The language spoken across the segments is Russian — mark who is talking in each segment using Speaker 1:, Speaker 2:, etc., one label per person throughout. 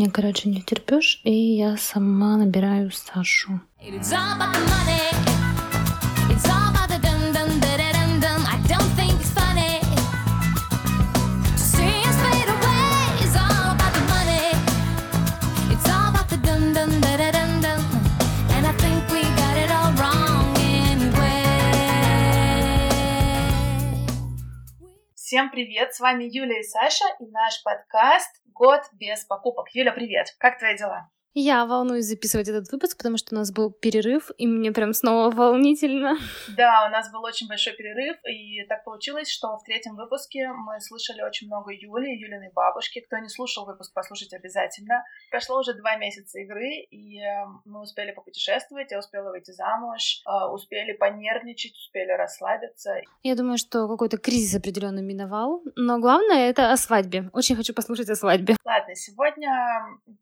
Speaker 1: меня, короче, не терпешь, и я сама набираю Сашу.
Speaker 2: Всем привет, с вами Юля и Саша и наш подкаст «Год без покупок». Юля, привет, как твои дела?
Speaker 1: Я волнуюсь записывать этот выпуск, потому что у нас был перерыв, и мне прям снова волнительно.
Speaker 2: Да, у нас был очень большой перерыв, и так получилось, что в третьем выпуске мы слышали очень много Юли, Юлиной бабушки. Кто не слушал выпуск, послушайте обязательно. Прошло уже два месяца игры, и э, мы успели попутешествовать, я успела выйти замуж, э, успели понервничать, успели расслабиться.
Speaker 1: Я думаю, что какой-то кризис определенно миновал, но главное — это о свадьбе. Очень хочу послушать о свадьбе.
Speaker 2: Ладно, сегодня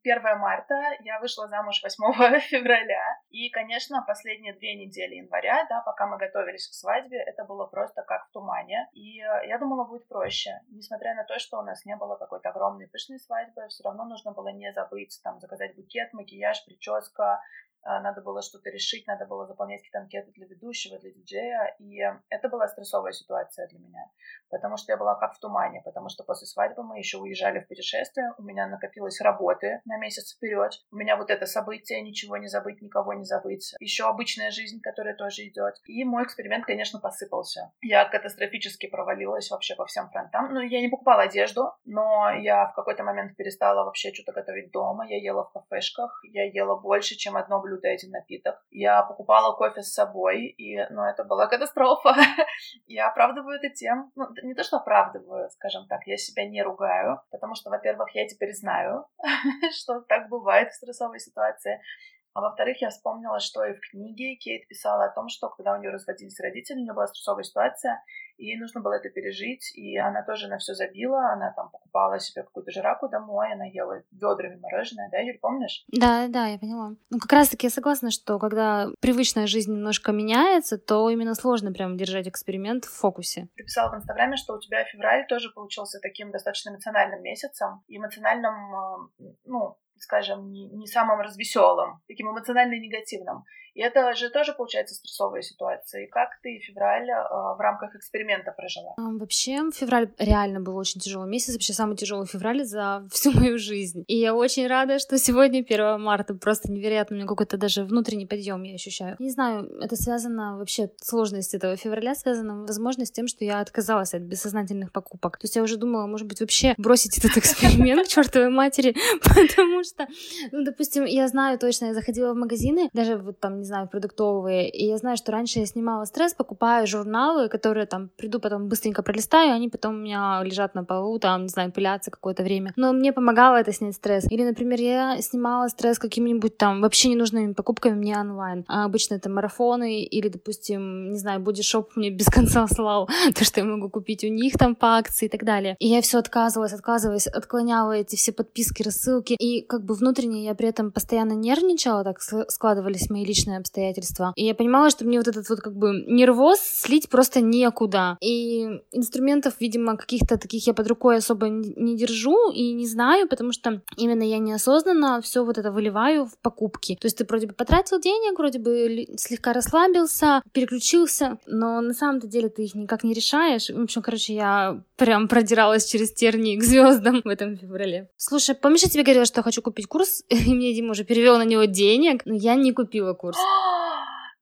Speaker 2: 1 марта, я вышла замуж 8 февраля. И, конечно, последние две недели января, да, пока мы готовились к свадьбе, это было просто как в тумане. И э, я думала, будет проще. Несмотря на то, что у нас не было какой-то огромной пышной свадьбы, все равно нужно было не забыть там заказать букет, макияж, прическа, надо было что-то решить, надо было заполнять какие-то анкеты для ведущего, для диджея, и это была стрессовая ситуация для меня, потому что я была как в тумане, потому что после свадьбы мы еще уезжали в путешествие, у меня накопилось работы на месяц вперед, у меня вот это событие, ничего не забыть, никого не забыть, еще обычная жизнь, которая тоже идет, и мой эксперимент, конечно, посыпался. Я катастрофически провалилась вообще по всем фронтам, ну, я не покупала одежду, но я в какой-то момент перестала вообще что-то готовить дома, я ела в кафешках, я ела больше, чем одно блюдо один напиток. Я покупала кофе с собой, и, ну, это была катастрофа. я оправдываю это тем, ну, не то, что оправдываю, скажем так, я себя не ругаю, потому что, во-первых, я теперь знаю, что так бывает в стрессовой ситуации. А во-вторых, я вспомнила, что и в книге Кейт писала о том, что когда у нее разводились родители, у нее была стрессовая ситуация, ей нужно было это пережить, и она тоже на все забила, она там покупала себе какую-то жираку домой, она ела ведрами мороженое, да, Юль, помнишь?
Speaker 1: Да, да, я поняла. Ну, как раз-таки я согласна, что когда привычная жизнь немножко меняется, то именно сложно прям держать эксперимент в фокусе.
Speaker 2: Ты писала в Инстаграме, что у тебя февраль тоже получился таким достаточно эмоциональным месяцем, эмоциональным, э, ну, скажем, не, не самым развеселым, таким эмоционально негативным. И это же тоже получается стрессовая ситуация. И как ты февраль э, в рамках эксперимента прожила?
Speaker 1: Вообще, февраль реально был очень тяжелый месяц, вообще самый тяжелый февраль за всю мою жизнь. И я очень рада, что сегодня 1 марта. Просто невероятно, у меня какой-то даже внутренний подъем я ощущаю. Не знаю, это связано вообще, сложность этого февраля связана, возможно, с тем, что я отказалась от бессознательных покупок. То есть я уже думала, может быть, вообще бросить этот эксперимент к чертовой матери, потому что, ну, допустим, я знаю точно, я заходила в магазины, даже вот там, не знаю, продуктовые. И я знаю, что раньше я снимала стресс, покупаю журналы, которые там приду потом быстренько пролистаю, они потом у меня лежат на полу, там, не знаю, пылятся какое-то время. Но мне помогало это снять стресс. Или, например, я снимала стресс какими-нибудь там вообще ненужными покупками мне онлайн. А обычно это марафоны или, допустим, не знаю, бодишоп мне без конца слал то, что я могу купить у них там по акции и так далее. И я все отказывалась, отказывалась, отклоняла эти все подписки, рассылки. И как бы внутренне я при этом постоянно нервничала, так складывались мои личные обстоятельства. И я понимала, что мне вот этот вот как бы нервоз слить просто некуда. И инструментов, видимо, каких-то таких я под рукой особо не держу и не знаю, потому что именно я неосознанно все вот это выливаю в покупки. То есть ты вроде бы потратил денег, вроде бы слегка расслабился, переключился, но на самом-то деле ты их никак не решаешь. В общем, короче, я прям продиралась через тернии к звездам в этом феврале. Слушай, помнишь, я тебе говорила, что хочу купить курс, и мне Дима уже перевел на него денег, но я не купила курс.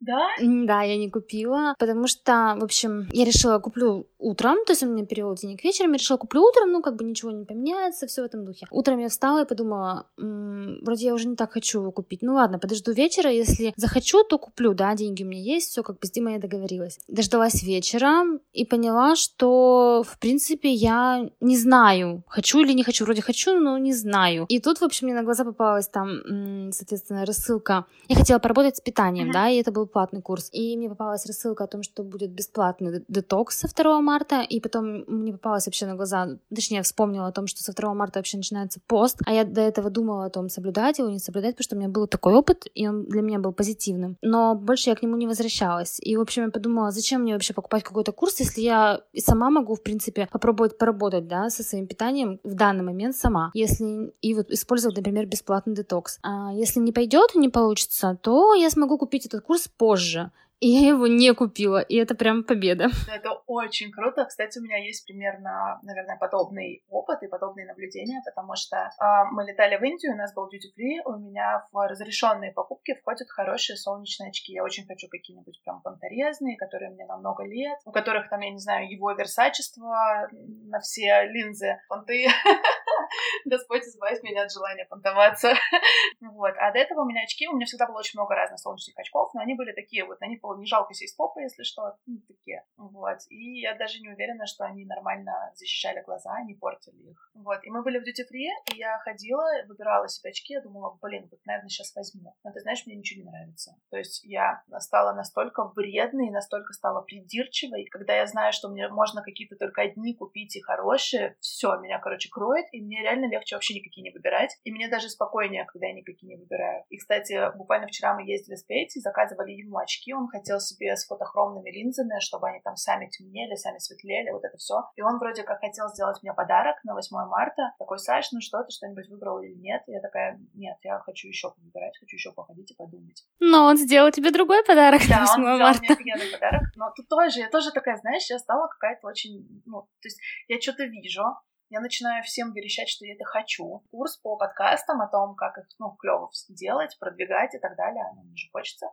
Speaker 2: Да?
Speaker 1: Да, я не купила, потому что, в общем, я решила куплю утром, то есть он мне перевел денег вечером, я решила куплю утром, ну, как бы ничего не поменяется, все в этом духе. Утром я встала и подумала, м-м, вроде я уже не так хочу его купить, ну ладно, подожду вечера, если захочу, то куплю, да, деньги у меня есть, все как бы с Димой я договорилась. Дождалась вечера и поняла, что, в принципе, я не знаю, хочу или не хочу, вроде хочу, но не знаю. И тут, в общем, мне на глаза попалась там, соответственно, рассылка. Я хотела поработать с питанием, mm-hmm. да, и это был был платный курс. И мне попалась рассылка о том, что будет бесплатный детокс со 2 марта, и потом мне попалось вообще на глаза, точнее, вспомнила о том, что со 2 марта вообще начинается пост, а я до этого думала о том, соблюдать его, не соблюдать, потому что у меня был такой опыт, и он для меня был позитивным. Но больше я к нему не возвращалась. И, в общем, я подумала, зачем мне вообще покупать какой-то курс, если я сама могу, в принципе, попробовать поработать, да, со своим питанием в данный момент сама. Если и вот использовать, например, бесплатный детокс. А если не пойдет, не получится, то я смогу купить этот курс позже. И я его не купила, и это прям победа.
Speaker 2: Это очень круто. Кстати, у меня есть примерно, наверное, подобный опыт и подобные наблюдения, потому что э, мы летали в Индию, у нас был duty free, у меня в разрешенные покупки входят хорошие солнечные очки. Я очень хочу какие-нибудь прям понторезные, которые мне на много лет, у которых там, я не знаю, его версачество на все линзы, понты. Господь избавь меня от желания понтоваться. вот. А до этого у меня очки, у меня всегда было очень много разных солнечных очков, но они были такие вот, они было не жалко сесть попа, если что, ну, такие. Вот. И я даже не уверена, что они нормально защищали глаза, не портили их. Вот. И мы были в free, и я ходила, выбирала себе очки, я думала, блин, вот, наверное, сейчас возьму. Но ты знаешь, мне ничего не нравится. То есть я стала настолько вредной, настолько стала придирчивой, когда я знаю, что мне можно какие-то только одни купить и хорошие, все, меня, короче, кроет, и мне реально легче вообще никакие не выбирать. И мне даже спокойнее, когда я никакие не выбираю. И, кстати, буквально вчера мы ездили с Петей, заказывали ему очки, он хотел себе с фотохромными линзами, чтобы они там сами темнели, сами светлели, вот это все. И он вроде как хотел сделать мне подарок на 8 марта. Такой, Саш, ну что, ты что-нибудь выбрал или нет? И я такая, нет, я хочу еще выбирать, хочу еще походить и подумать.
Speaker 1: Но он сделал тебе другой подарок да, на 8
Speaker 2: он
Speaker 1: марта.
Speaker 2: мне офигенный подарок. Но тут тоже, я тоже такая, знаешь, я стала какая-то очень, ну, то есть я что-то вижу, я начинаю всем верещать, что я это хочу. Курс по подкастам о том, как их, ну, клево делать, продвигать и так далее, ну, мне же хочется.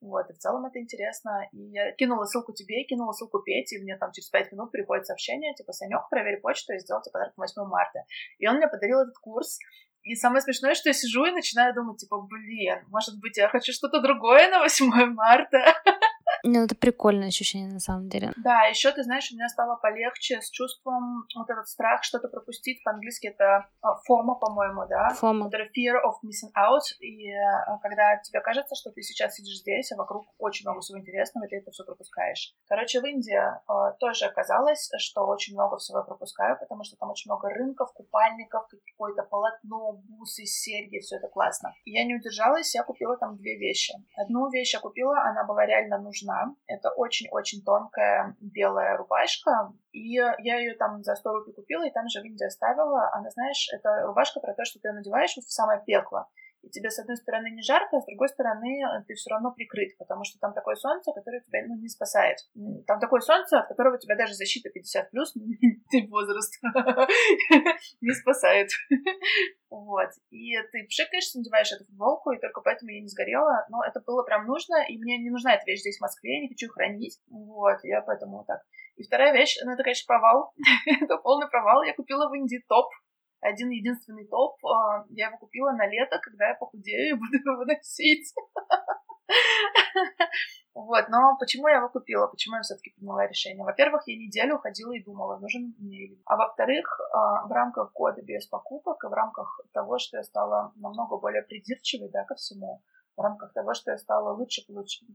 Speaker 2: Вот, и в целом это интересно. И я кинула ссылку тебе, кинула ссылку Пете, и мне там через пять минут приходит сообщение, типа, Санек, проверь почту, я сделал тебе подарок на 8 марта. И он мне подарил этот курс, и самое смешное, что я сижу и начинаю думать, типа, блин, может быть, я хочу что-то другое на 8 марта.
Speaker 1: Ну, это прикольное ощущение, на самом деле.
Speaker 2: Да, еще, ты знаешь, у меня стало полегче с чувством вот этот страх что-то пропустить. По-английски это фома, по-моему, да?
Speaker 1: Фома.
Speaker 2: Это fear of missing out. И а, когда тебе кажется, что ты сейчас сидишь здесь, а вокруг очень много всего интересного, и ты это все пропускаешь. Короче, в Индии а, тоже оказалось, что очень много всего я пропускаю, потому что там очень много рынков, купальников, какое-то полотно, бусы, серьги, все это классно. И я не удержалась, я купила там две вещи. Одну вещь я купила, она была реально нужна нужна. Это очень-очень тонкая белая рубашка, и я ее там за 100 рублей купила, и там же в Индии оставила. Она, знаешь, это рубашка про то, что ты надеваешь в самое пекло и тебе с одной стороны не жарко, а с другой стороны э, ты все равно прикрыт, потому что там такое солнце, которое тебя ну, не спасает. Там такое солнце, от которого тебя даже защита 50 плюс, возраст, не спасает. Вот. И ты пшикаешь, надеваешь эту футболку, и только поэтому я не сгорела. Но это было прям нужно, и мне не нужна эта вещь здесь в Москве, я не хочу хранить. Вот, я поэтому так. И вторая вещь, ну это, конечно, провал. это полный провал. Я купила в Индии топ один единственный топ. А, я его купила на лето, когда я похудею и буду его носить. Вот, но почему я его купила? Почему я все-таки приняла решение? Во-первых, я неделю ходила и думала, нужен мне или А во-вторых, а, в рамках года без покупок и в рамках того, что я стала намного более придирчивой да, ко всему, в рамках того, что я стала лучше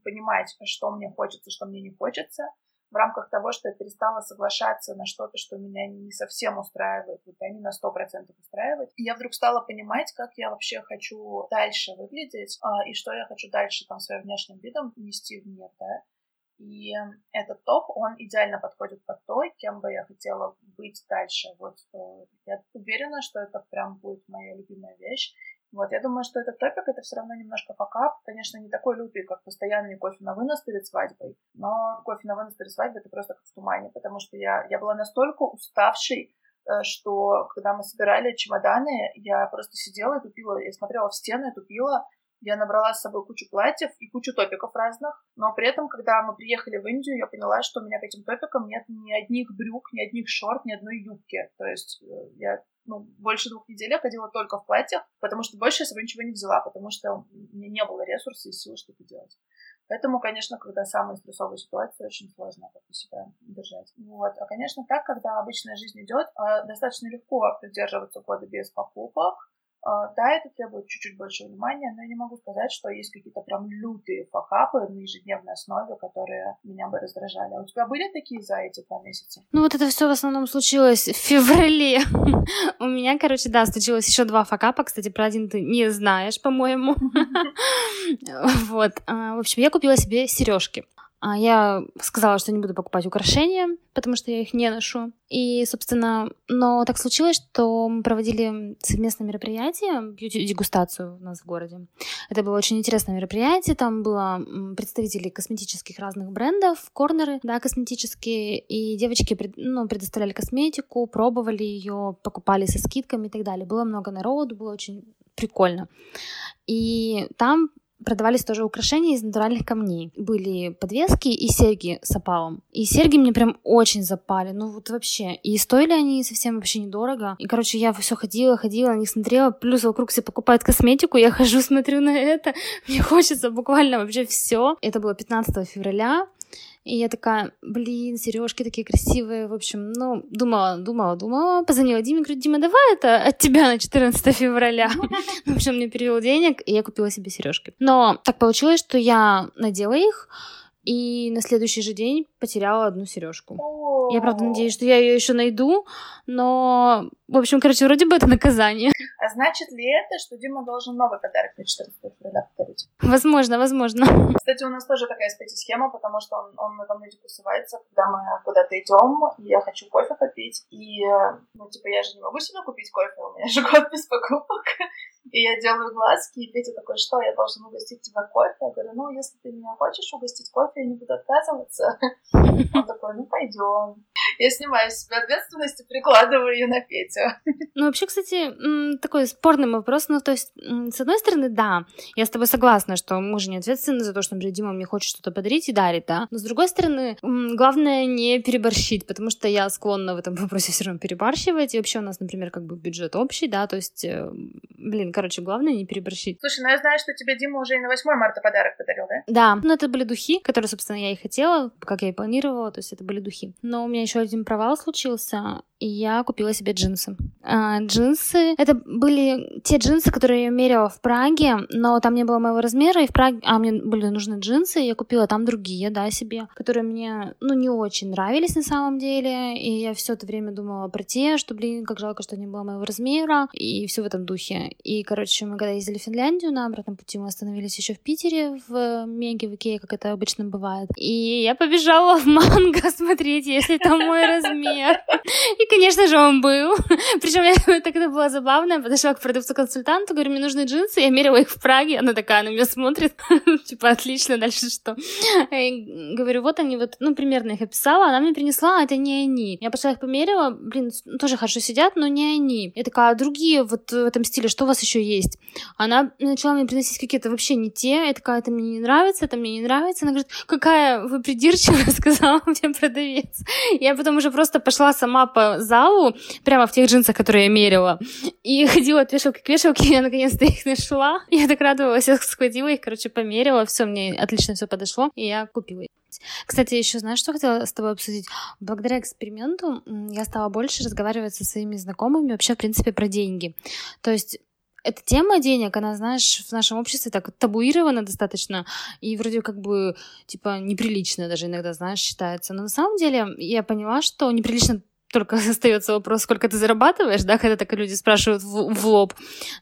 Speaker 2: понимать, что мне хочется, что мне не хочется, в рамках того, что я перестала соглашаться на что-то, что меня не совсем устраивает, вот они на сто процентов устраивают. И я вдруг стала понимать, как я вообще хочу дальше выглядеть, а, и что я хочу дальше там своим внешним видом нести в мир, да. И этот топ, он идеально подходит под то, кем бы я хотела быть дальше. Вот э, я уверена, что это прям будет моя любимая вещь. Вот, я думаю, что этот топик это все равно немножко факап. Конечно, не такой лютый, как постоянный кофе на вынос перед свадьбой, но кофе на вынос перед свадьбой это просто как в тумане, потому что я, я была настолько уставшей, э, что когда мы собирали чемоданы, я просто сидела и тупила, я смотрела в стену и тупила, я набрала с собой кучу платьев и кучу топиков разных, но при этом, когда мы приехали в Индию, я поняла, что у меня к этим топикам нет ни одних брюк, ни одних шорт, ни одной юбки. То есть э, я ну, больше двух недель я ходила только в платьях, потому что больше я с собой ничего не взяла, потому что у меня не было ресурсов и сил что-то делать. Поэтому, конечно, когда самая стрессовая ситуация, очень сложно как-то себя держать. Вот. А, конечно, так, когда обычная жизнь идет, а достаточно легко придерживаться года без покупок, да, это требует чуть-чуть больше внимания, но я не могу сказать, что есть какие-то прям лютые факапы на ежедневной основе, которые меня бы раздражали. А у тебя были такие за эти два месяца?
Speaker 1: Ну вот это все в основном случилось в феврале. У меня, короче, да, случилось еще два факапа. Кстати, про один ты не знаешь, по-моему. Вот. А, в общем, я купила себе сережки. А я сказала, что не буду покупать украшения, потому что я их не ношу. И, собственно, но так случилось, что мы проводили совместное мероприятие, бьюти-дегустацию у нас в городе. Это было очень интересное мероприятие, там было представители косметических разных брендов, корнеры, да, косметические, и девочки ну, предоставляли косметику, пробовали ее, покупали со скидками и так далее. Было много народу, было очень прикольно. И там продавались тоже украшения из натуральных камней. Были подвески и серьги с опалом. И серьги мне прям очень запали, ну вот вообще. И стоили они совсем вообще недорого. И, короче, я все ходила, ходила, на них смотрела, плюс вокруг все покупают косметику, я хожу, смотрю на это, мне хочется буквально вообще все. Это было 15 февраля, и я такая, блин, сережки такие красивые. В общем, ну, думала, думала, думала. Позвонила Диме, говорю, Дима, давай это от тебя на 14 февраля. В общем, мне перевел денег, и я купила себе сережки. Но так получилось, что я надела их, и на следующий же день потеряла одну сережку. Я правда надеюсь, что я ее еще найду, но, в общем, короче, вроде бы это наказание.
Speaker 2: А значит ли это, что Дима должен новый подарок на 14 февраля повторить?
Speaker 1: Возможно, возможно.
Speaker 2: Кстати, у нас тоже такая схема, потому что он, он на мне тусовается, когда мы куда-то идем, и я хочу кофе попить, и, ну, типа, я же не могу себе купить кофе, у меня же год без покупок. И я делаю глазки, и Петя такой, что, я должен угостить тебя кофе? Я говорю, ну, если ты меня хочешь угостить кофе, я не буду отказываться. Он такой, ну, пойдем. Я снимаю с себя ответственность и прикладываю ее на Петю.
Speaker 1: Ну, вообще, кстати, такой спорный вопрос. Ну, то есть, с одной стороны, да, я с тобой согласна, что мы же не ответственны за то, что, например, Дима мне хочет что-то подарить и дарит, да. Но, с другой стороны, главное не переборщить, потому что я склонна в этом вопросе все равно перебарщивать. И вообще у нас, например, как бы бюджет общий, да, то есть, э, блин, короче, главное не переборщить.
Speaker 2: Слушай, ну я знаю, что тебе Дима уже и на 8 марта подарок подарил, да?
Speaker 1: Да, ну это были духи, которые, собственно, я и хотела, как я и планировала, то есть это были духи. Но у меня еще один провал случился, и я купила себе джинсы. А, джинсы, это были те джинсы, которые я мерила в Праге, но там не было моего размера, и в Праге, а мне были нужны джинсы, я купила там другие, да, себе, которые мне, ну, не очень нравились на самом деле, и я все это время думала про те, что, блин, как жалко, что не было моего размера, и все в этом духе. И, короче, мы когда ездили в Финляндию на обратном пути, мы остановились еще в Питере, в Меге, в Икее, как это обычно бывает, и я побежала в Манго смотреть, если там мой размер. И конечно же, он был. Причем я тогда была забавная, подошла к продавцу-консультанту, говорю, мне нужны джинсы, я мерила их в Праге, она такая на меня смотрит, типа, отлично, дальше что? Я говорю, вот они вот, ну, примерно их описала, она мне принесла, а это не они. Я пошла их померила, блин, тоже хорошо сидят, но не они. Я такая, а другие вот в этом стиле, что у вас еще есть? Она начала мне приносить какие-то вообще не те, я такая, это мне не нравится, это мне не нравится. Она говорит, какая вы придирчивая, сказала мне продавец. Я потом уже просто пошла сама по залу, прямо в тех джинсах, которые я мерила, и ходила от вешалки к вешалке, и я наконец-то их нашла. Я так радовалась, я схватила их, короче, померила, все, мне отлично все подошло, и я купила. Кстати, еще знаешь, что хотела с тобой обсудить? Благодаря эксперименту я стала больше разговаривать со своими знакомыми вообще, в принципе, про деньги. То есть эта тема денег, она, знаешь, в нашем обществе так табуирована достаточно и вроде как бы, типа, неприлично даже иногда, знаешь, считается. Но на самом деле я поняла, что неприлично только остается вопрос, сколько ты зарабатываешь, да, когда так люди спрашивают в, в лоб.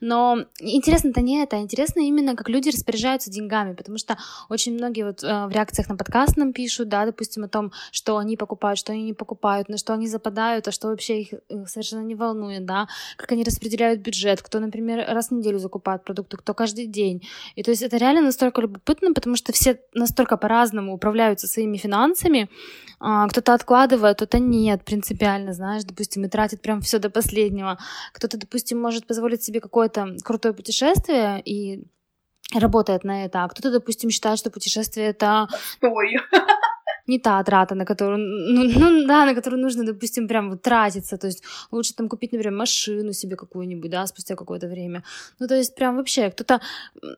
Speaker 1: Но интересно-то не это, а интересно именно, как люди распоряжаются деньгами, потому что очень многие вот э, в реакциях на подкаст нам пишут, да, допустим, о том, что они покупают, что они не покупают, на что они западают, а что вообще их, совершенно не волнует, да, как они распределяют бюджет, кто, например, раз в неделю закупает продукты, кто каждый день. И то есть это реально настолько любопытно, потому что все настолько по-разному управляются своими финансами, а, кто-то откладывает, кто-то нет, принципиально, знаешь, допустим, и тратит прям все до последнего. Кто-то, допустим, может позволить себе какое-то крутое путешествие и работает на это, а кто-то, допустим, считает, что путешествие это...
Speaker 2: Стой.
Speaker 1: Не та трата, на которую, ну, ну да, на которую нужно, допустим, прям вот тратиться, то есть лучше там купить, например, машину себе какую-нибудь, да, спустя какое-то время. Ну, то есть прям вообще кто-то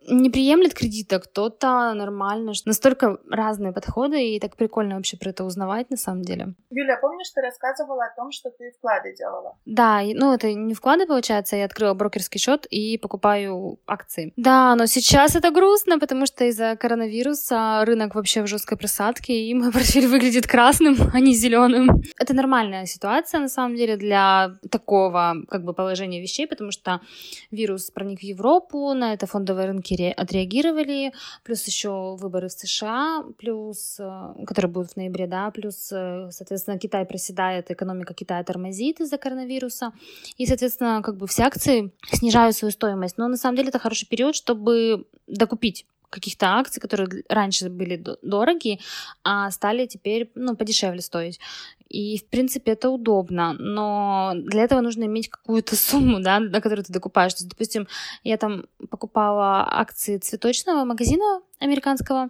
Speaker 1: не приемлет кредита, кто-то нормально, настолько разные подходы, и так прикольно вообще про это узнавать на самом деле.
Speaker 2: Юля, помнишь, ты рассказывала о том, что ты вклады делала?
Speaker 1: Да, ну это не вклады, получается, я открыла брокерский счет и покупаю акции. Да, но сейчас это грустно, потому что из-за коронавируса рынок вообще в жесткой просадке, и мой портфель выглядит красным, а не зеленым. Это нормальная ситуация, на самом деле, для такого как бы положения вещей, потому что вирус проник в Европу, на это фондовые рынки отреагировали, плюс еще выборы в США, плюс, э, которые будут в ноябре, да, плюс, э, соответственно, Китай проседает, экономика Китая тормозит из-за коронавируса, и, соответственно, как бы все акции снижают свою стоимость. Но на самом деле это хороший период, чтобы докупить каких-то акций, которые раньше были дорогие, а стали теперь ну, подешевле стоить. И, в принципе, это удобно, но для этого нужно иметь какую-то сумму, да, на которую ты докупаешь. То есть, допустим, я там покупала акции цветочного магазина американского,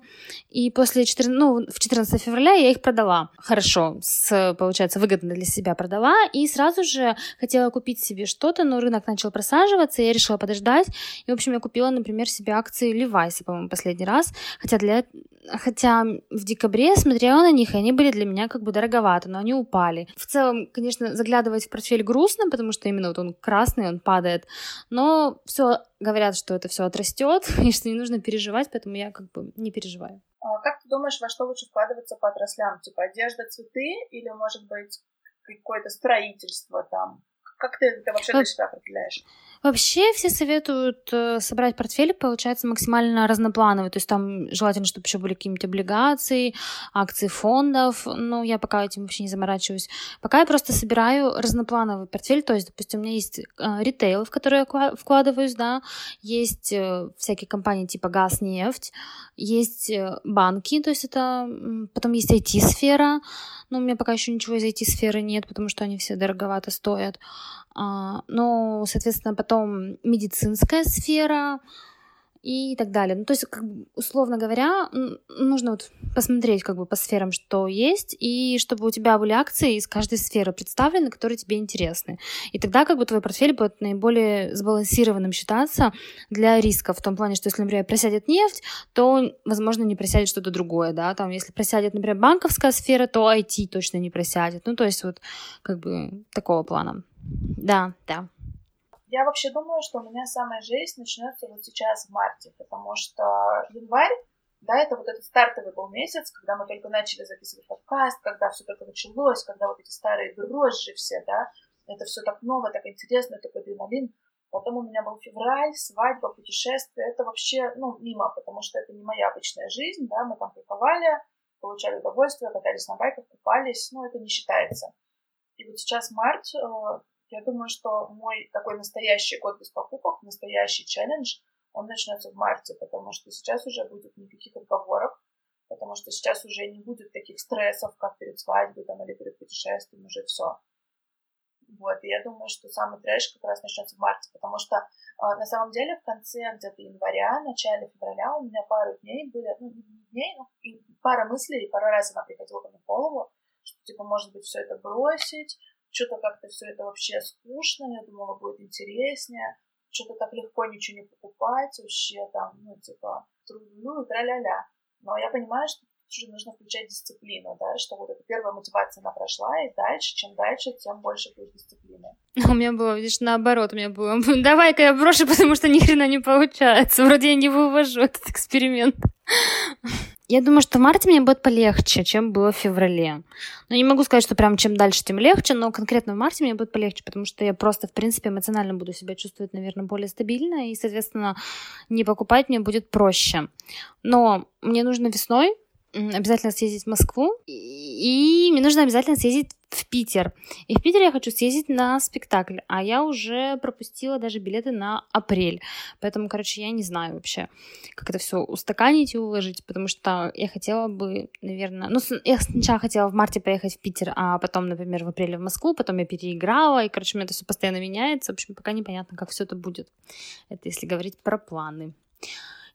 Speaker 1: и после 14, ну, в 14 февраля я их продала. Хорошо, с, получается, выгодно для себя продала, и сразу же хотела купить себе что-то, но рынок начал просаживаться, и я решила подождать, и, в общем, я купила, например, себе акции Levi's, по-моему, последний раз, хотя для хотя в декабре смотрела на них, и они были для меня как бы дороговаты, но они упали. В целом, конечно, заглядывать в портфель грустно, потому что именно вот он красный, он падает, но все говорят, что это все отрастет, и что не нужно переживать, поэтому я как бы не переживаю.
Speaker 2: А как ты думаешь, во что лучше вкладываться по отраслям? Типа одежда, цветы или, может быть, какое-то строительство там? Как ты это вообще для себя определяешь?
Speaker 1: Вообще все советуют э, собрать портфель, получается, максимально разноплановый. То есть там желательно, чтобы еще были какие-нибудь облигации, акции фондов. Но я пока этим вообще не заморачиваюсь. Пока я просто собираю разноплановый портфель. То есть, допустим, у меня есть э, ритейл, в который я вкладываюсь, да, есть э, всякие компании типа газ, нефть, есть банки, то есть это потом есть IT-сфера, но у меня пока еще ничего из IT-сферы нет, потому что они все дороговато стоят. А, ну, соответственно, потом медицинская сфера, и так далее. Ну, то есть, как условно говоря, нужно вот посмотреть как бы по сферам, что есть, и чтобы у тебя были акции из каждой сферы представлены, которые тебе интересны. И тогда как бы твой портфель будет наиболее сбалансированным считаться для риска, в том плане, что если, например, просядет нефть, то, возможно, не просядет что-то другое, да, там, если просядет, например, банковская сфера, то IT точно не просядет. Ну, то есть вот как бы такого плана. Да, да.
Speaker 2: Я вообще думаю, что у меня самая жизнь начнется вот сейчас в марте, потому что январь, да, это вот этот стартовый был месяц, когда мы только начали записывать подкаст, когда все только началось, когда вот эти старые дрожжи все, да, это все так ново, так интересно, такой адреналин. Потом у меня был февраль, свадьба, путешествие. Это вообще, ну, мимо, потому что это не моя обычная жизнь, да, мы там кайфовали, получали удовольствие, катались на байках, купались, но это не считается. И вот сейчас март, э, я думаю, что мой такой настоящий год без покупок, настоящий челлендж, он начнется в марте, потому что сейчас уже будет никаких отговорок, потому что сейчас уже не будет таких стрессов, как перед свадьбой там, или перед путешествием, уже все. Вот, и я думаю, что самый трэш как раз начнется в марте, потому что э, на самом деле в конце где-то января, начале февраля у меня пару дней были, ну, не дней, но пара мыслей, пару раз она приходила ко мне в голову, что, типа, может быть, все это бросить, что-то как-то все это вообще скучно, я думала, будет интереснее, что-то так легко ничего не покупать, вообще там, ну, типа, ну и тра-ля-ля. Но я понимаю, что уже нужно включать дисциплину, да, что вот эта первая мотивация, она прошла, и дальше, чем дальше, тем больше будет дисциплины.
Speaker 1: У меня было, видишь, наоборот, у меня было, давай-ка я брошу, потому что ни хрена не получается, вроде я не вывожу этот эксперимент. Я думаю, что в марте мне будет полегче, чем было в феврале. Но не могу сказать, что прям чем дальше, тем легче, но конкретно в марте мне будет полегче, потому что я просто, в принципе, эмоционально буду себя чувствовать, наверное, более стабильно, и, соответственно, не покупать мне будет проще. Но мне нужно весной обязательно съездить в Москву, и мне нужно обязательно съездить в Питер. И в Питер я хочу съездить на спектакль, а я уже пропустила даже билеты на апрель. Поэтому, короче, я не знаю вообще, как это все устаканить и уложить, потому что я хотела бы, наверное... Ну, я сначала хотела в марте поехать в Питер, а потом, например, в апреле в Москву, потом я переиграла, и, короче, у меня это все постоянно меняется. В общем, пока непонятно, как все это будет. Это если говорить про планы.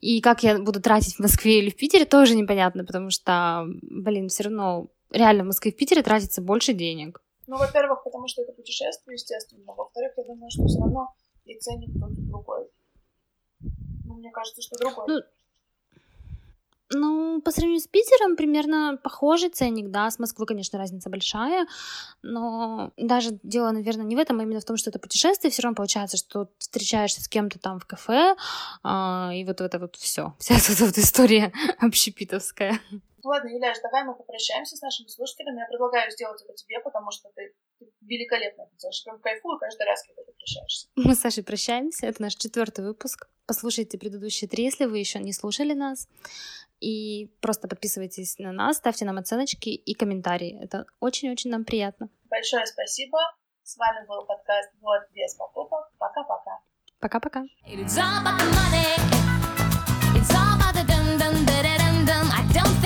Speaker 1: И как я буду тратить в Москве или в Питере, тоже непонятно, потому что, блин, все равно реально в Москве и в Питере тратится больше денег.
Speaker 2: Ну, во-первых, потому что это путешествие, естественно. Во-вторых, я думаю, что все равно и ценник тот другой. Ну, мне кажется, что другой.
Speaker 1: Ну, ну, по сравнению с Питером примерно похожий ценник, да, с Москвой, конечно, разница большая, но даже дело, наверное, не в этом, а именно в том, что это путешествие, все равно получается, что встречаешься с кем-то там в кафе, а, и вот это вот все, вся эта вот история общепитовская.
Speaker 2: Ладно, Юляш, давай мы попрощаемся с нашими слушателями. Я предлагаю сделать это тебе, потому что ты, ты великолепно делаешь. Прям кайфую каждый раз, когда ты прощаешься.
Speaker 1: Мы с Сашей прощаемся. Это наш четвертый выпуск. Послушайте предыдущие три, если вы еще не слушали нас. И просто подписывайтесь на нас, ставьте нам оценочки и комментарии. Это очень-очень нам приятно.
Speaker 2: Большое спасибо. С вами был подкаст «Вот без покупок». Пока-пока.
Speaker 1: Пока-пока.
Speaker 3: It's all about the money. It's all about the dum-dum, da-da-dum-dum. I don't think